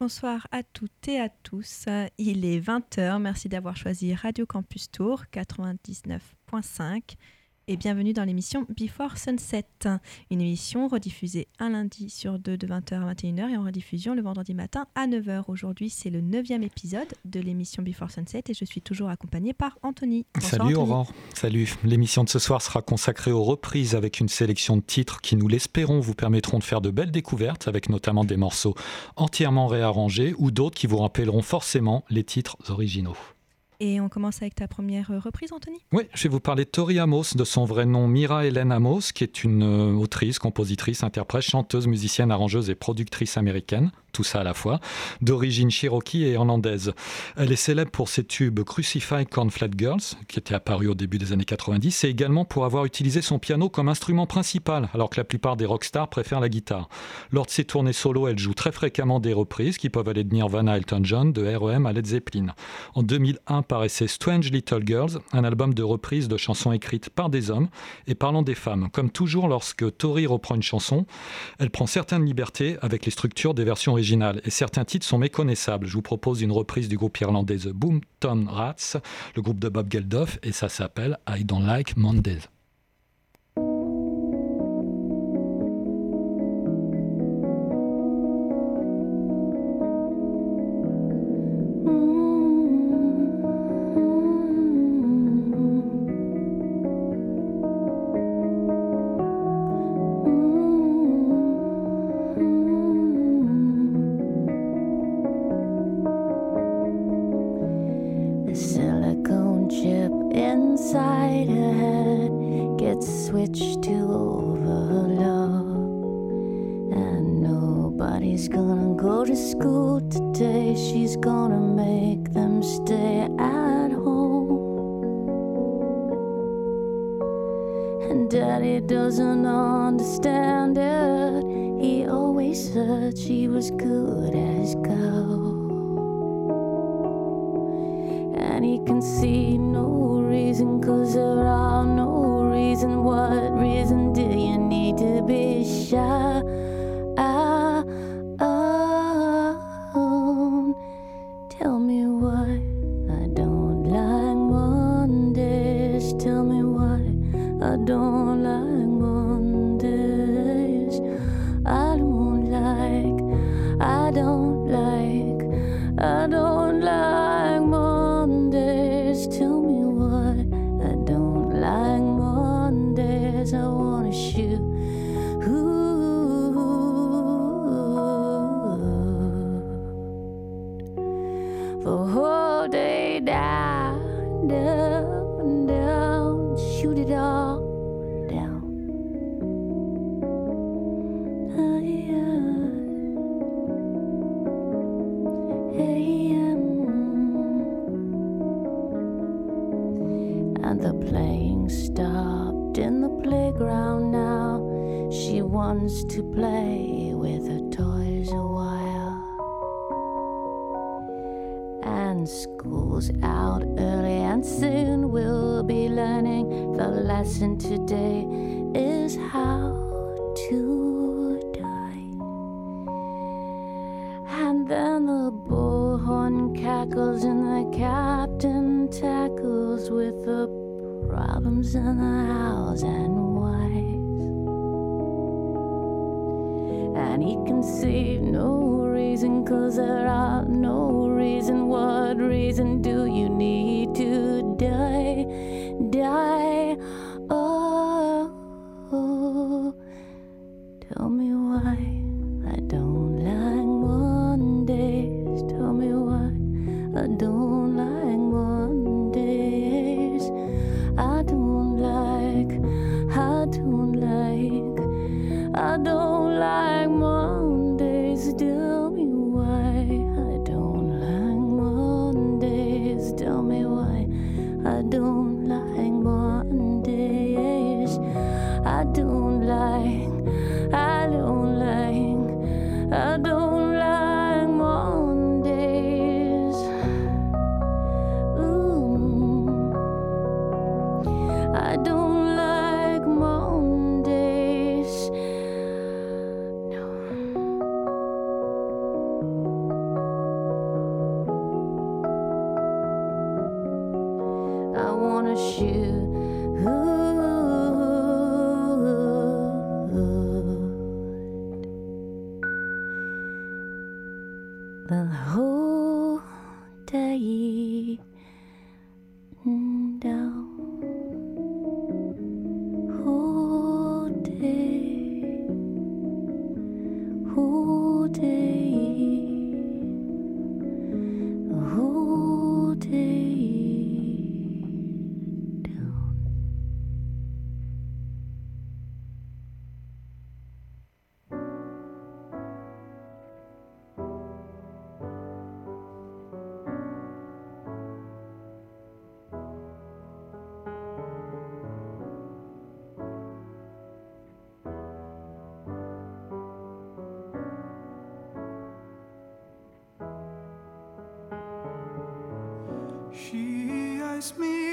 Bonsoir à toutes et à tous. Il est 20h. Merci d'avoir choisi Radio Campus Tour 99.5 et bienvenue dans l'émission Before Sunset, une émission rediffusée un lundi sur deux de 20h à 21h et en rediffusion le vendredi matin à 9h. Aujourd'hui, c'est le neuvième épisode de l'émission Before Sunset et je suis toujours accompagnée par Anthony. Salut Aurore, salut. L'émission de ce soir sera consacrée aux reprises avec une sélection de titres qui, nous l'espérons, vous permettront de faire de belles découvertes avec notamment des morceaux entièrement réarrangés ou d'autres qui vous rappelleront forcément les titres originaux. Et on commence avec ta première euh, reprise, Anthony? Oui, je vais vous parler de Tori Amos, de son vrai nom Mira Hélène Amos, qui est une euh, autrice, compositrice, interprète, chanteuse, musicienne, arrangeuse et productrice américaine tout ça à la fois, d'origine cherokee et irlandaise. Elle est célèbre pour ses tubes Crucify Cornflake Girls, qui était apparu au début des années 90, et également pour avoir utilisé son piano comme instrument principal, alors que la plupart des rockstars préfèrent la guitare. Lors de ses tournées solo, elle joue très fréquemment des reprises qui peuvent aller de Nirvana Elton John, de REM à Led Zeppelin. En 2001 paraissait Strange Little Girls, un album de reprises de chansons écrites par des hommes et parlant des femmes. Comme toujours, lorsque Tori reprend une chanson, elle prend certaines libertés avec les structures des versions originales et certains titres sont méconnaissables. Je vous propose une reprise du groupe irlandais The Boomtown Rats, le groupe de Bob Geldof, et ça s'appelle I Don't Like Mondays. She's gonna go to school today. She's gonna make them stay at home. And daddy doesn't understand it. He always said she was good as gold. And he can see no reason, cause there are no reason. What reason do you need to be shy? thousand ways. And he can see no reason, cause there are no reason. What reason do you need to? me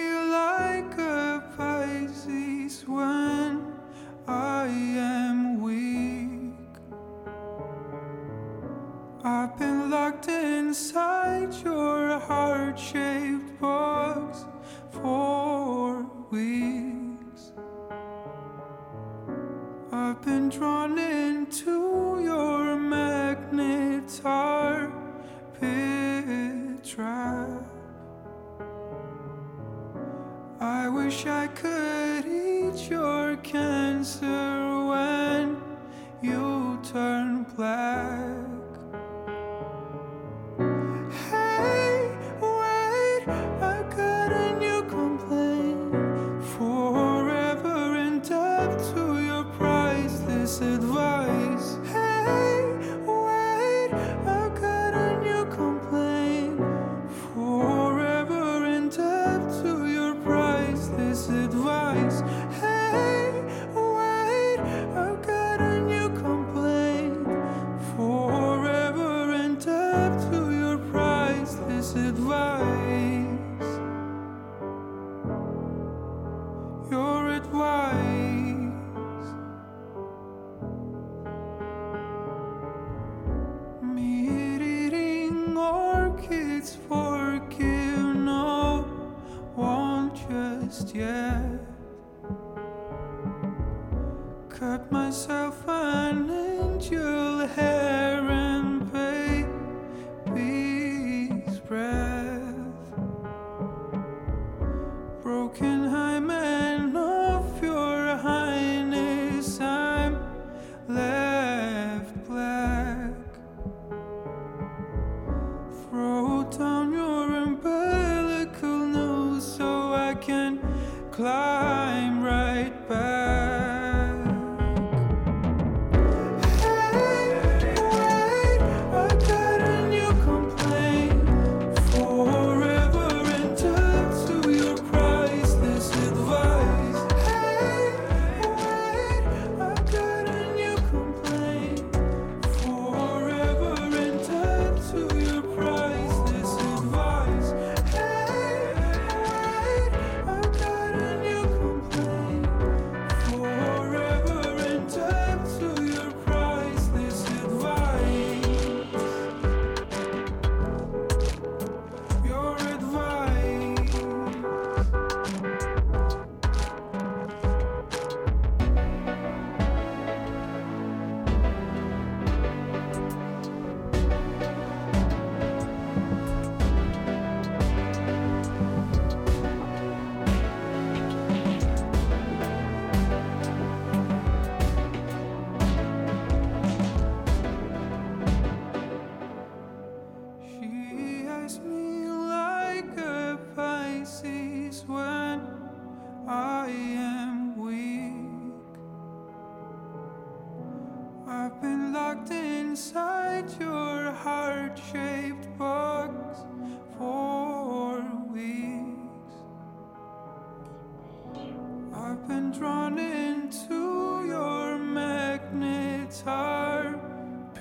tarpid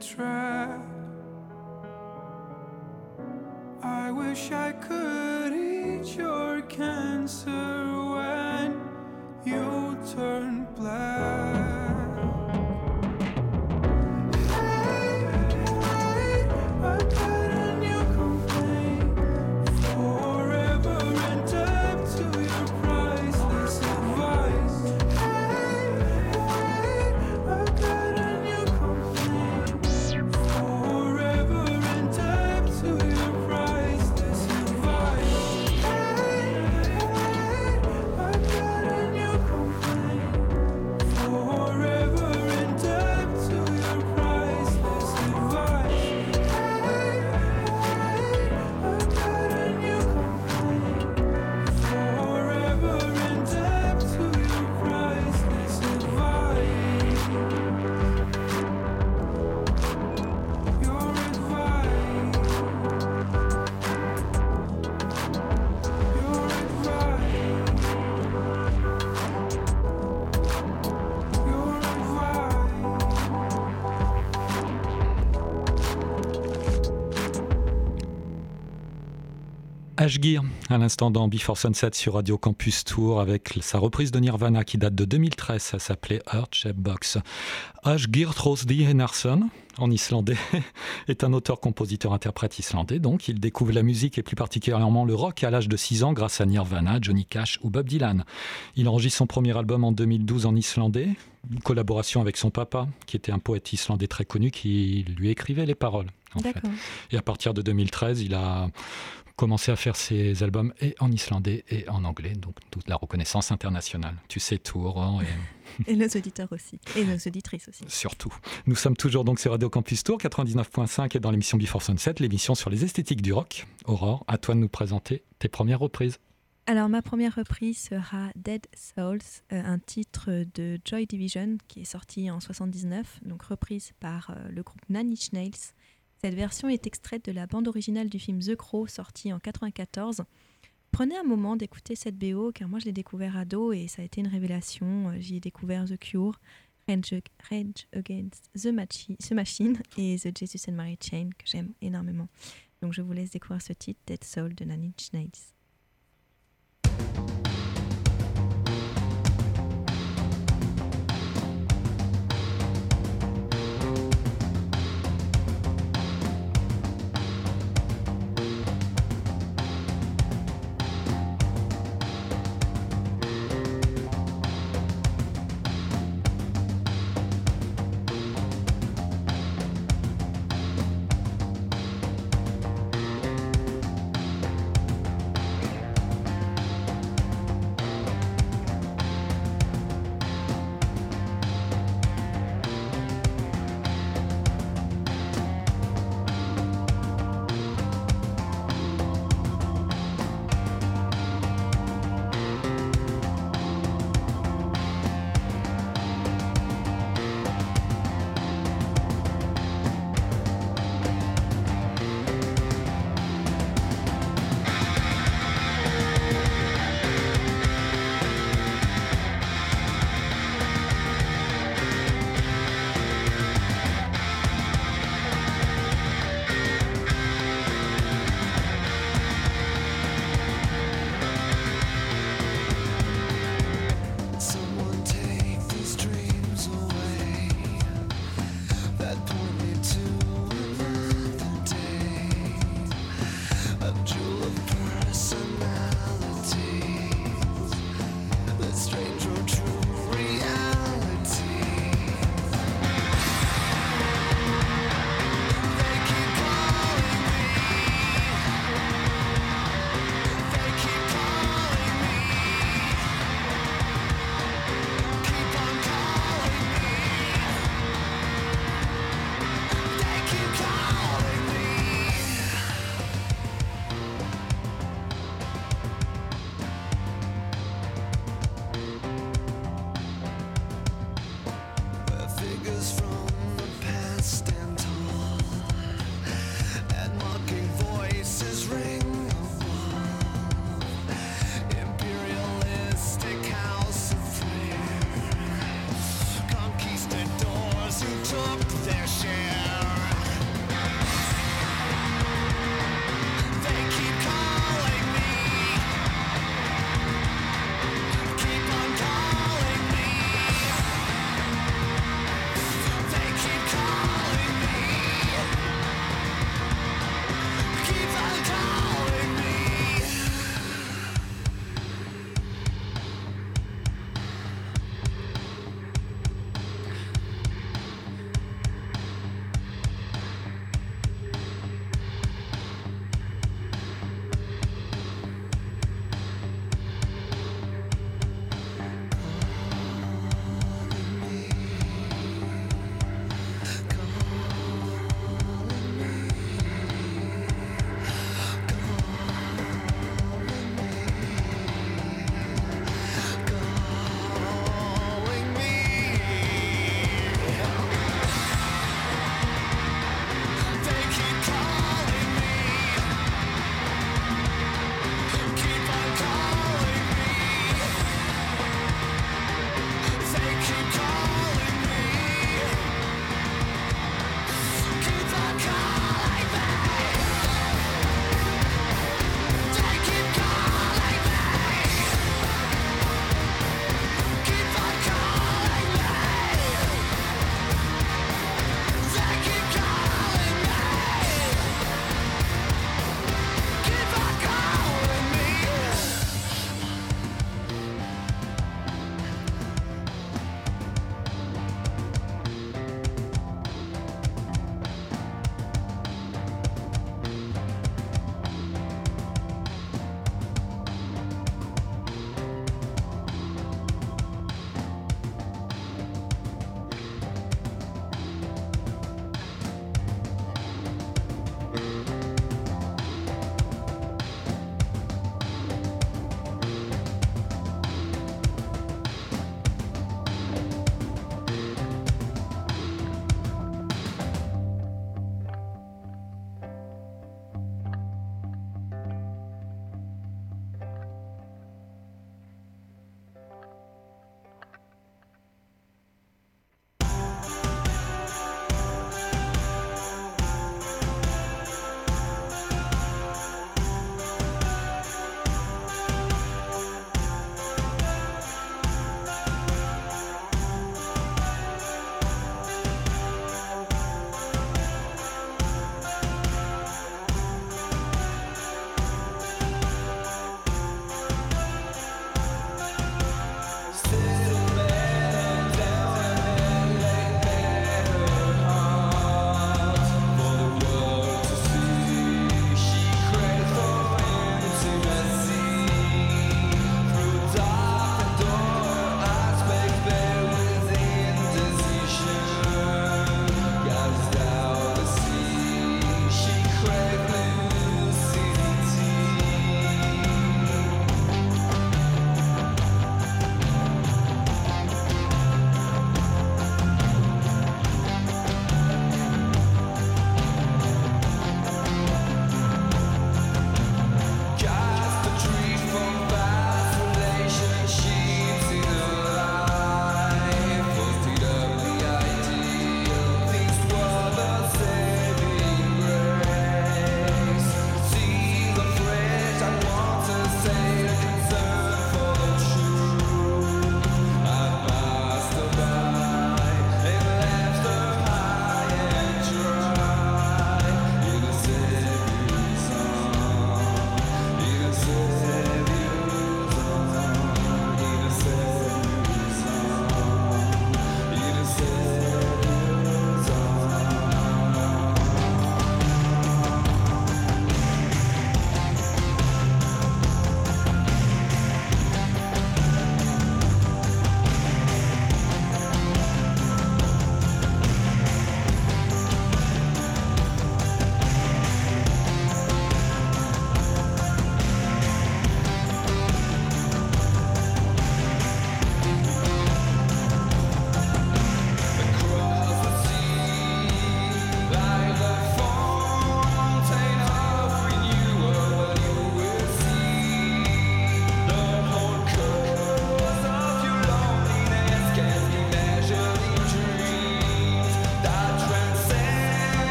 track. I wish I could eat your cancer when you turn black. Ashgear, à l'instant dans Before Sunset sur Radio Campus Tour, avec sa reprise de Nirvana qui date de 2013, ça s'appelait Earth Shape Box. Ashgear Trosdi Enarsson, en islandais, est un auteur-compositeur-interprète islandais, donc il découvre la musique et plus particulièrement le rock à l'âge de 6 ans grâce à Nirvana, Johnny Cash ou Bob Dylan. Il enregistre son premier album en 2012 en islandais, une collaboration avec son papa, qui était un poète islandais très connu, qui lui écrivait les paroles. Et à partir de 2013, il a commencé à faire ses albums et en islandais et en anglais, donc toute la reconnaissance internationale. Tu sais tout, Aurore. Et... et nos auditeurs aussi, et nos auditrices aussi. Surtout. Nous sommes toujours donc sur Radio Campus Tour 99.5 et dans l'émission Before Sunset, l'émission sur les esthétiques du rock. Aurore, à toi de nous présenter tes premières reprises. Alors ma première reprise sera Dead Souls, euh, un titre de Joy Division qui est sorti en 79, donc reprise par euh, le groupe Inch Nails. Cette version est extraite de la bande originale du film The Crow sorti en 94. Prenez un moment d'écouter cette BO car moi je l'ai découvert ado et ça a été une révélation. J'y ai découvert The Cure, Rage, Against the, Machine et The Jesus and Mary Chain que j'aime énormément. Donc je vous laisse découvrir ce titre Dead Soul de Nine Inch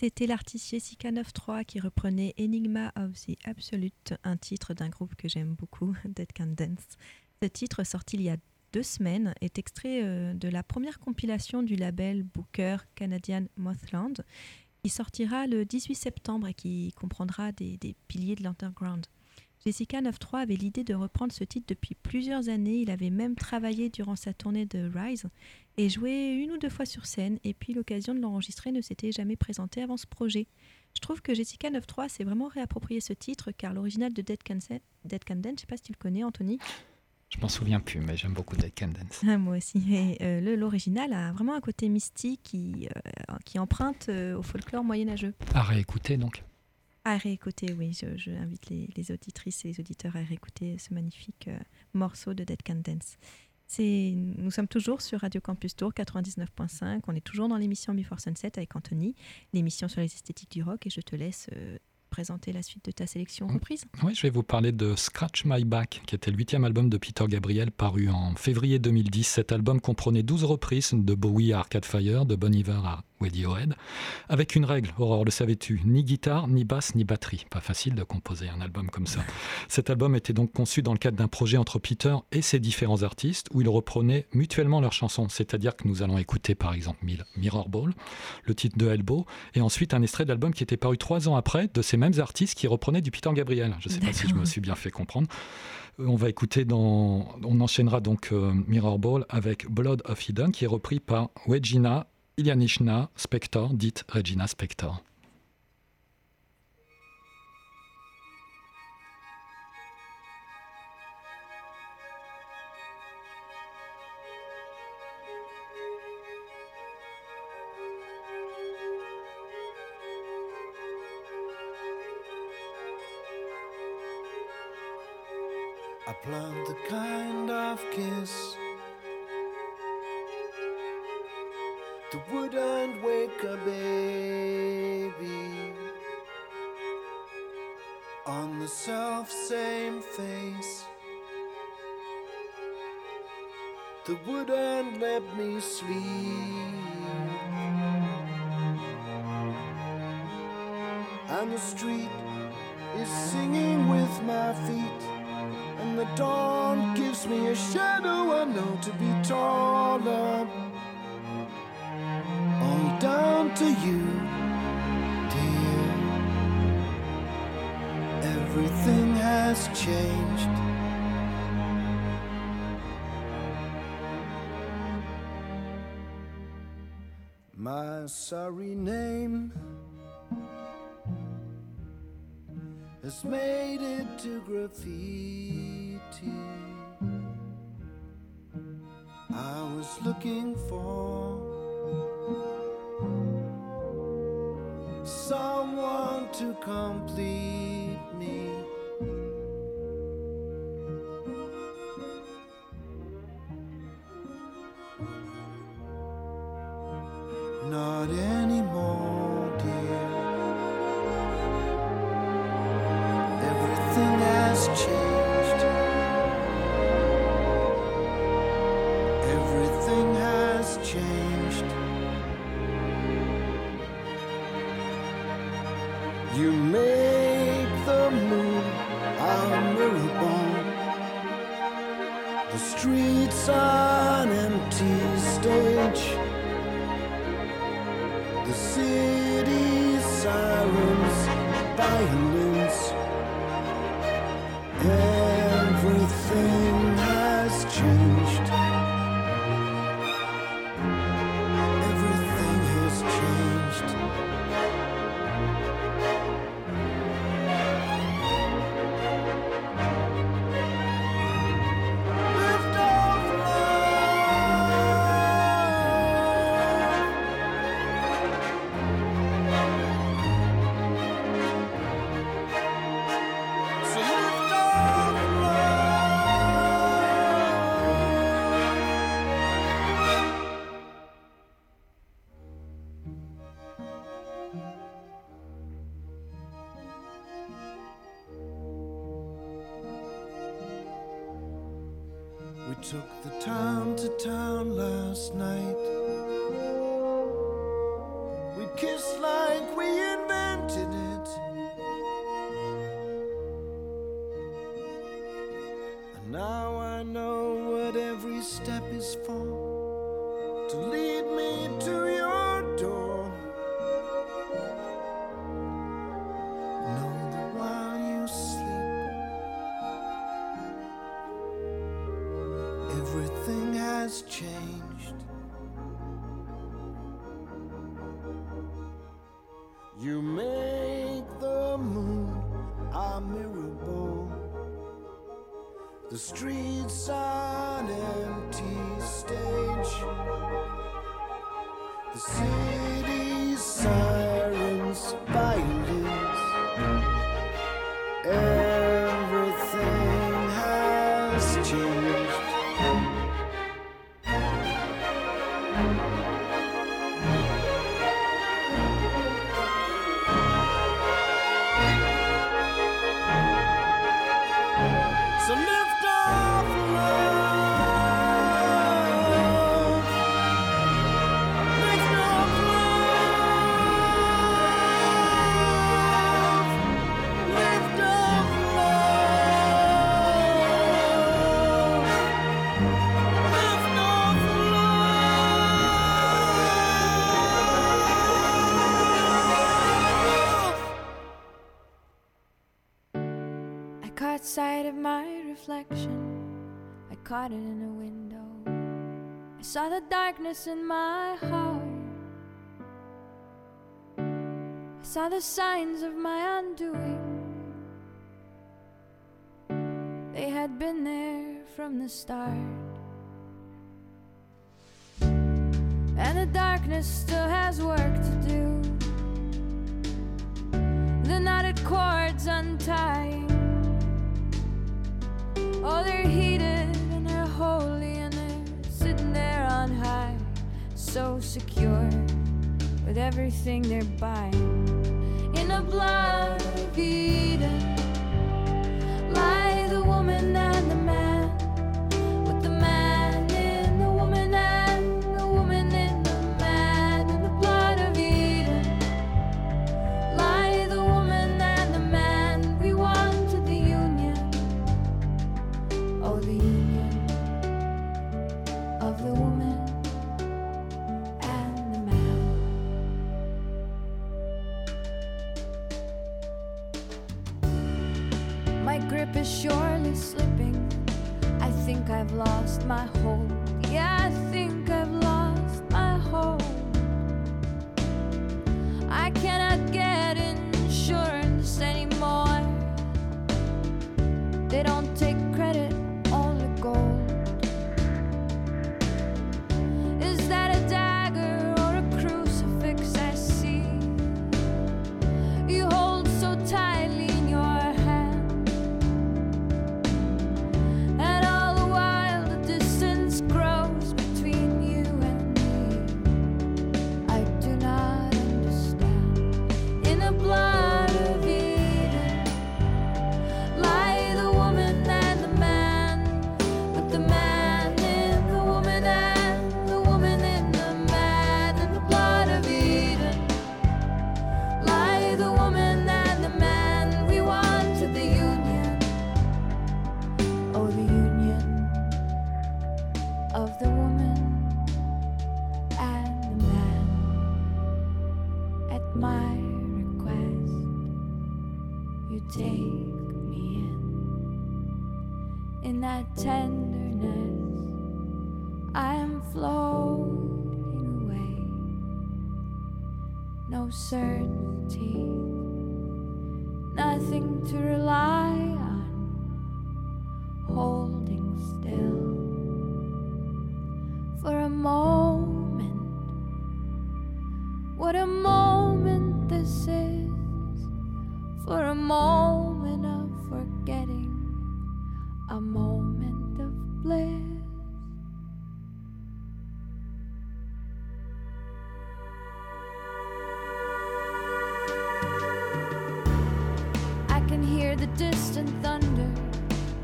C'était l'artiste Jessica 93 qui reprenait Enigma of the Absolute, un titre d'un groupe que j'aime beaucoup, Dead Can Dance. Ce titre, sorti il y a deux semaines, est extrait euh, de la première compilation du label Booker Canadian Mothland, qui sortira le 18 septembre et qui comprendra des, piliers de l'underground. Jessica 93 avait l'idée de reprendre ce titre depuis plusieurs années. Il avait même travaillé durant sa tournée de Rise et joué une ou deux fois sur scène. Et puis l'occasion de l'enregistrer ne s'était jamais présentée avant ce projet. Je trouve que Jessica 93 s'est vraiment réapproprié ce titre car l'original de Dead Can, Dead Can Dance, je ne sais pas si tu le connais, Anthony. Je m'en souviens plus, mais j'aime beaucoup Dead Can Dance. Ah, moi aussi. Euh, l'original a vraiment un côté mystique qui, euh, qui emprunte euh, au folklore moyenâgeux. À réécouter donc à réécouter, oui. Je, invite les, auditrices et les auditeurs à réécouter ce magnifique morceau de Dead Can Dance. Nous sommes toujours sur Radio Campus Tour 99.5. On est toujours dans l'émission Before Sunset avec Anthony, l'émission sur les esthétiques du rock. Et je te laisse présenter la suite de ta sélection mm. reprise. Oui, je vais vous parler de Scratch My Back, qui était le huitième album de Peter Gabriel, paru en février 2010. Cet album comprenait 12 reprises de Bowie à Arcade Fire, de Bon Iver à Radiohead, avec une règle, Aurore, le savais-tu, ni guitare, ni basse, ni batterie. Pas facile de composer un album comme ça. Cet album était donc conçu dans le cadre d'un projet entre Peter et ses différents artistes, où ils reprenaient mutuellement leurs chansons. C'est-à-dire que nous allons écouter par exemple Mirror Ball, le titre de Elbow, et ensuite un extrait d'album qui était paru trois ans après de ces mêmes artistes qui reprenaient du Peter Gabriel. Je ne sais pas si je me suis bien fait comprendre. Euh, on va écouter dans. On enchaînera donc euh, Mirror Ball avec Blood of Eden, qui est repris par Regina Ilianishna Spector, dite Regina Spector. That wouldn't wake a baby. On the self same face. That wouldn't let me sleep. And the street is singing with my feet, and the dawn gives me a shadow I know to be taller down to you, dear. Everything has changed. My sorry name has made it to graffiti. I was looking for complete sun. Saw the darkness in my heart. I saw the signs of my undoing. They had been there from the start. And the darkness still has work to do. The knotted cords untying. Oh, they're heated and they're so secure with everything they're buying. In a blood of lie the woman and the man. surely slipping. I think I've lost my hold. Yeah, bliss. I can hear the distant thunder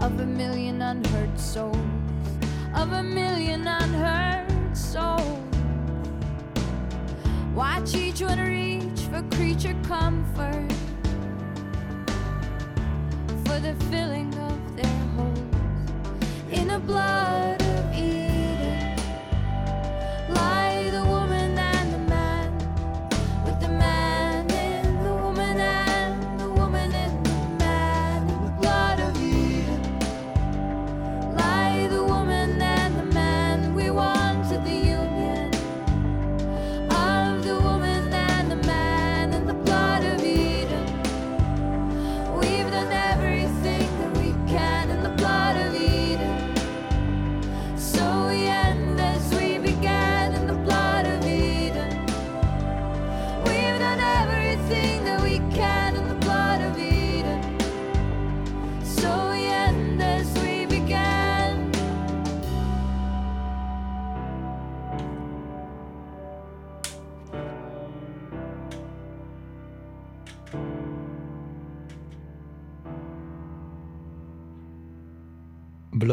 of a million unheard souls, of a million unheard souls. Watch each one reach for creature comfort, for the filling of blood.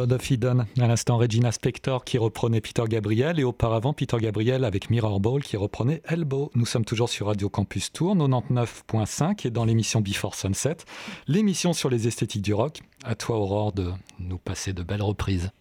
Blood of. À l'instant, Regina Spector qui reprenait Peter Gabriel et auparavant Peter Gabriel avec Mirror Ball qui reprenait Elbow. Nous sommes toujours sur Radio Campus Tour 99.5 et dans l'émission Before Sunset, l'émission sur les esthétiques du rock. À toi, Aurore, de nous passer de belles reprises.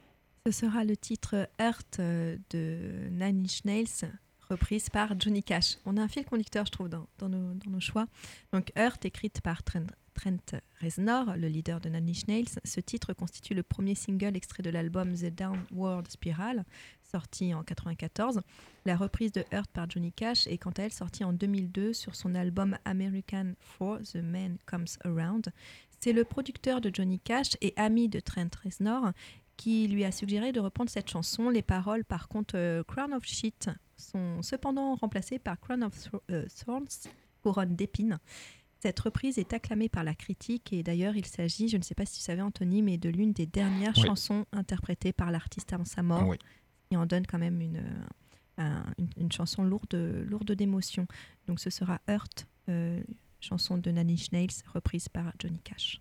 Ce sera le titre Earth euh, de Nine Inch reprise par Johnny Cash. On a un fil conducteur, je trouve, dans, nos, choix. Donc Earth, écrite par Trent Trent Reznor, le leader de Nine Inch Nails. Ce titre constitue le premier single extrait de l'album The Downward Spiral, sorti en 1994. La reprise de Earth par Johnny Cash est quant à elle sortie en 2002 sur son album American For The Man Comes Around. C'est le producteur de Johnny Cash et ami de Trent Reznor qui lui a suggéré de reprendre cette chanson. Les paroles, par contre, euh, Crown of Shit, sont cependant remplacées par Crown of euh, Thorns, couronne d'épines. Cette reprise est acclamée par la critique et d'ailleurs il s'agit, je ne sais pas si tu savais Anthony, mais de l'une des dernières chansons interprétées par l'artiste avant sa mort. Et en donne quand même une, euh, une, chanson lourde, lourde d'émotion. Donc ce sera Hurt, euh, chanson de Nanny Nails, reprise par Johnny Cash.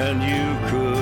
And you could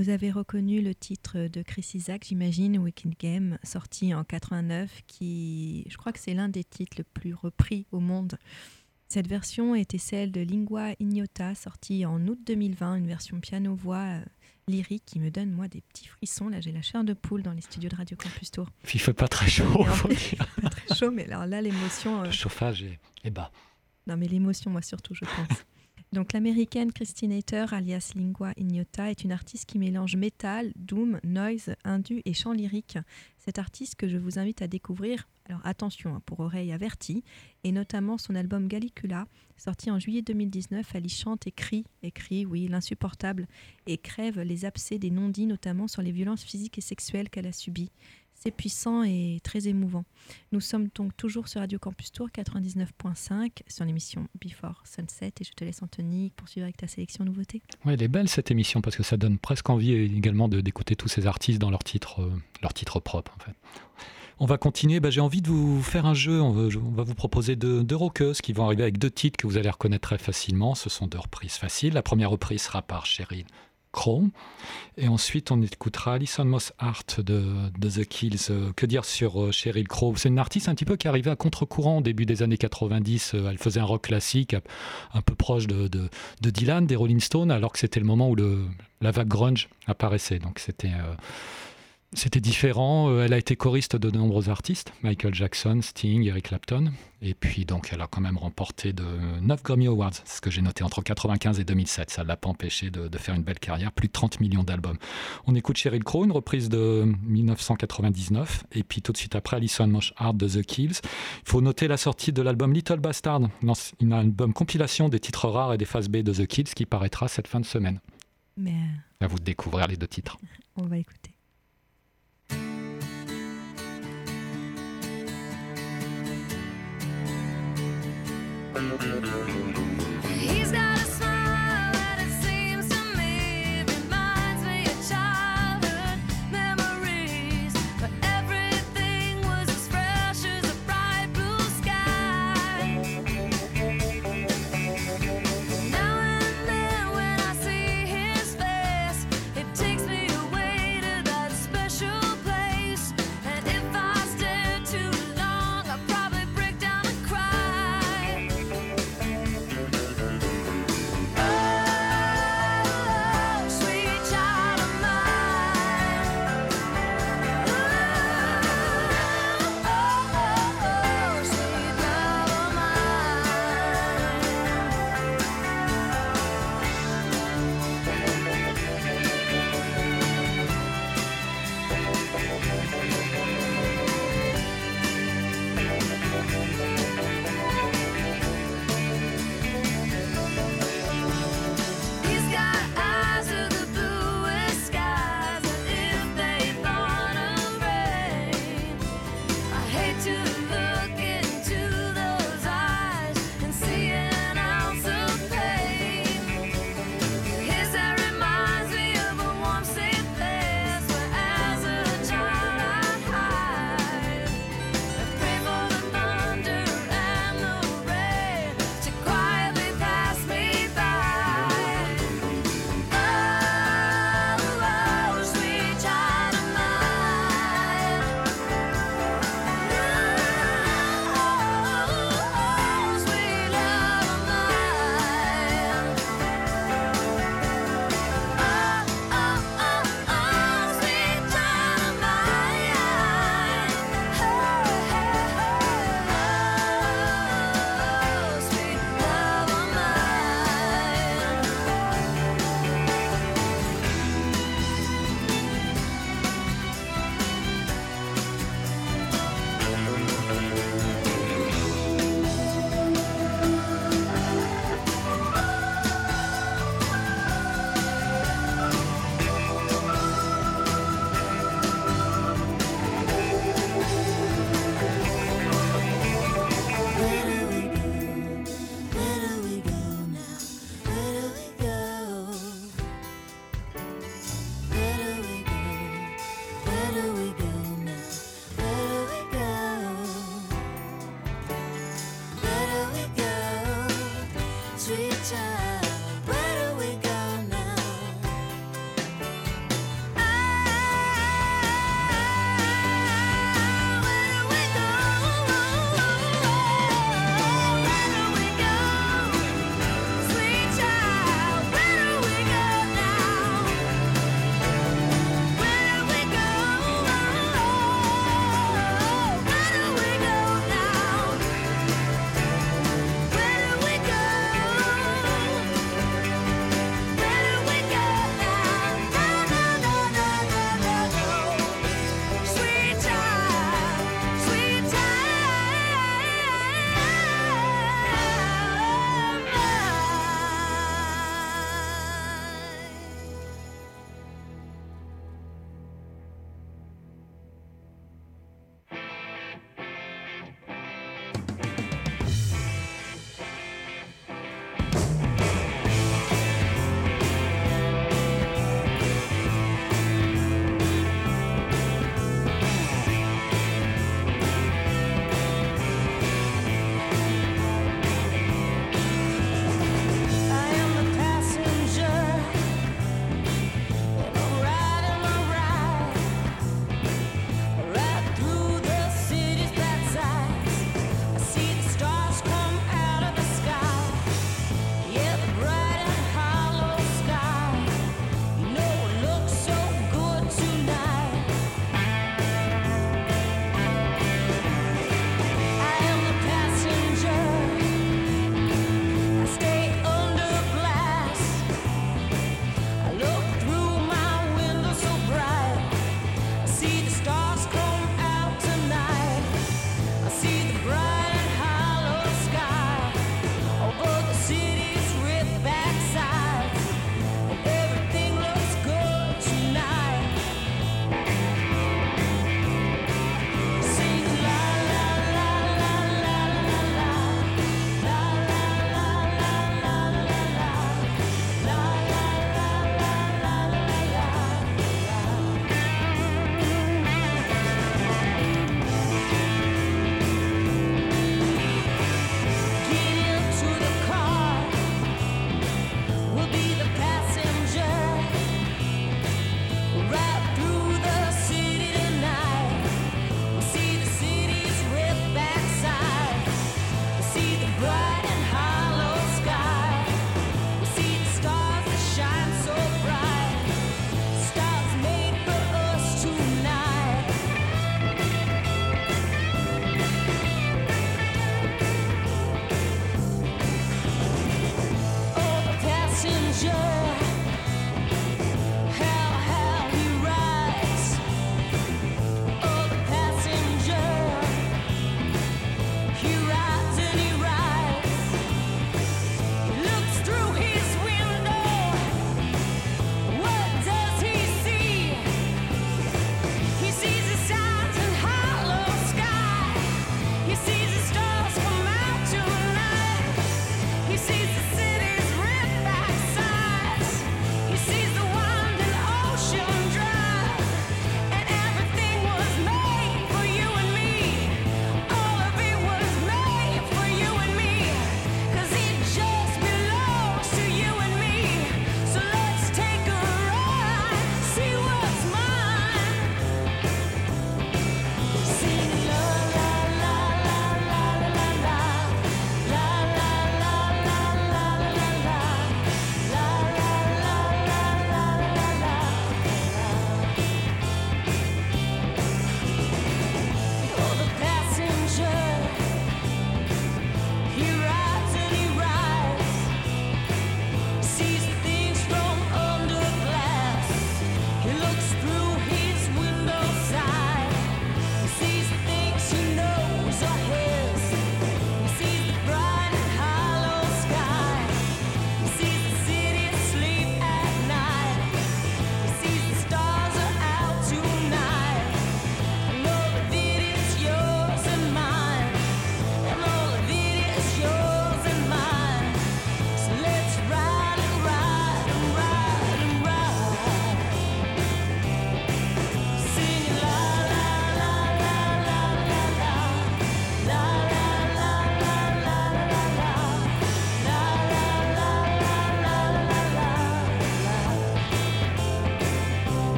Vous avez reconnu le titre de Chris Isaac, j'imagine, Wicked Game, sorti en 89, qui, je crois que c'est l'un des titres les plus repris au monde. Cette version était celle de Lingua Ignota, sortie en août 2020, une version piano-voix euh, lyrique qui me donne, moi, des petits frissons. Là, j'ai la chair de poule dans les studios de Radio Campus Tour. Il fait pas très chaud, plus, dire. Pas très chaud, mais alors là, l'émotion... euh, Le chauffage est, est bas. non, mais l'émotion, moi surtout, je pense. Donc, l'américaine Christine Hater, alias Lingua Ignota, est une artiste qui mélange métal, doom, noise, indu et chant lyrique. Cette artiste que je vous invite à découvrir, alors attention hein, pour oreilles averties, et notamment son album Gallicula, sorti en juillet 2019. Elle y chante et crie, et oui, l'insupportable, et crève les abcès des non-dits, notamment sur les violences physiques et sexuelles qu'elle a subies. C'est puissant et très émouvant. Nous sommes donc toujours sur Radio Campus Tour 99.5 sur l'émission Before Sunset et je te laisse Anthony poursuivre avec ta sélection nouveauté. Ouais, elle est belle cette émission parce que ça donne presque envie également d'écouter tous ces artistes dans euh, leurs titres propres en fait. On va continuer. Bah, J'ai envie de vous faire un jeu. On va, on va vous proposer deux, deux rockeuses qui vont arriver avec deux titres que vous allez reconnaître très facilement. Ce sont deux reprises faciles. La première reprise sera par Cheryl Crow. Et ensuite, on écoutera Alison Moss Hart de, The Kills. Euh, que dire sur euh, Cheryl Crow? C'est une artiste un petit peu qui arrivait à contre-courant au début des années 90. Euh, elle faisait un rock classique un- peu proche de, Dylan, des Rolling Stones, alors que c'était le moment où la vague grunge apparaissait. Donc c'était euh, c'était différent. Euh, Elle a été choriste de nombreux artistes, Michael Jackson, Sting, Eric Clapton. Et puis donc elle a quand même remporté de 9 Grammy Awards, ce que j'ai noté entre 95 et 2007. Ça ne l'a pas empêché de, de faire une belle carrière, plus de 30 millions d'albums. On écoute Sheryl Crow, une reprise de 1999. Et puis tout de suite après, Alison Mosh Hart de The Kills. Il faut noter la sortie de l'album Little Bastard, un album compilation des titres rares et des phases B de The Kills qui paraîtra cette fin de semaine. Mais euh, À vous de découvrir les deux titres. on va écouter. Thank you.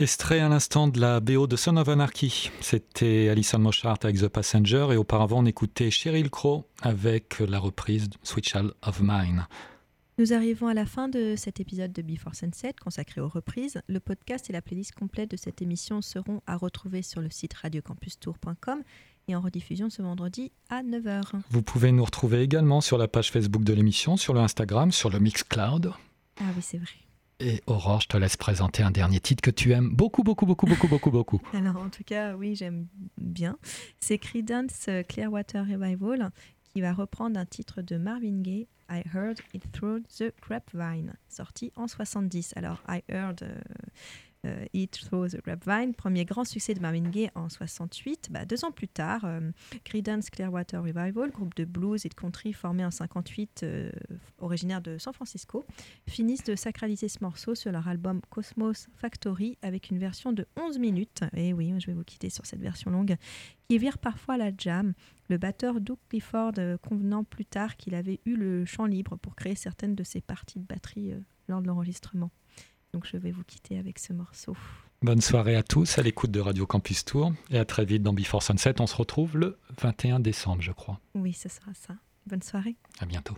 Extrait à l'instant de la BO de Son of Anarchy. C'était Alison Moshart avec The Passenger et auparavant on écoutait Cheryl Crow avec la reprise Switch All of Mine. Nous arrivons à la fin de cet épisode de Before Sunset consacré aux reprises. Le podcast et la playlist complète de cette émission seront à retrouver sur le site radiocampustour.com et en rediffusion ce vendredi à 9h. Vous pouvez nous retrouver également sur la page Facebook de l'émission, sur le Instagram, sur le Mixcloud. Ah oui, c'est vrai. Et Aurore, je te laisse présenter un dernier titre que tu aimes beaucoup, beaucoup, beaucoup, beaucoup, beaucoup, beaucoup. Alors, en tout cas, oui, j'aime bien. C'est Creedence Clearwater Revival qui va reprendre un titre de Marvin Gaye, I Heard It Through the Grapevine, sorti en 70. Alors, I Heard. euh, euh, It Through the Grapevine, premier grand succès de Marvin Gaye en 68. Bah, deux ans plus tard, euh, Creedence Clearwater Revival, groupe de blues et de country formé en 58, euh, originaire de San Francisco, finissent de sacraliser ce morceau sur leur album Cosmos Factory avec une version de 11 minutes. Et oui, je vais vous quitter sur cette version longue, qui vire parfois la jam. Le batteur Doug Clifford euh, convenant plus tard qu'il avait eu le champ libre pour créer certaines de ses parties de batterie euh, lors de l'enregistrement. Donc je vais vous quitter avec ce morceau. Bonne soirée à tous à l'écoute de Radio Campus Tour et à très vite dans Before Sunset. On se retrouve le 21 décembre, je crois. Oui, ce sera ça. Bonne soirée. À bientôt.